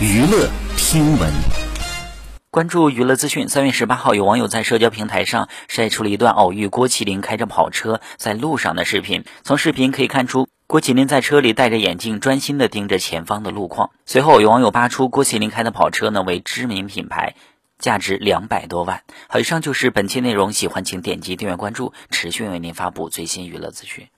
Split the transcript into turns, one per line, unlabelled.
娱乐听闻。
关注娱乐资讯。三月十八号，有网友在社交平台上晒出了一段偶遇郭麒麟开着跑车在路上的视频。从视频可以看出，郭麒麟在车里戴着眼镜，专心地盯着前方的路况。随后，有网友扒出郭麒麟开的跑车呢为知名品牌，价值两百多万。好，以上就是本期内容。喜欢请点击订阅关注，持续为您发布最新娱乐资讯。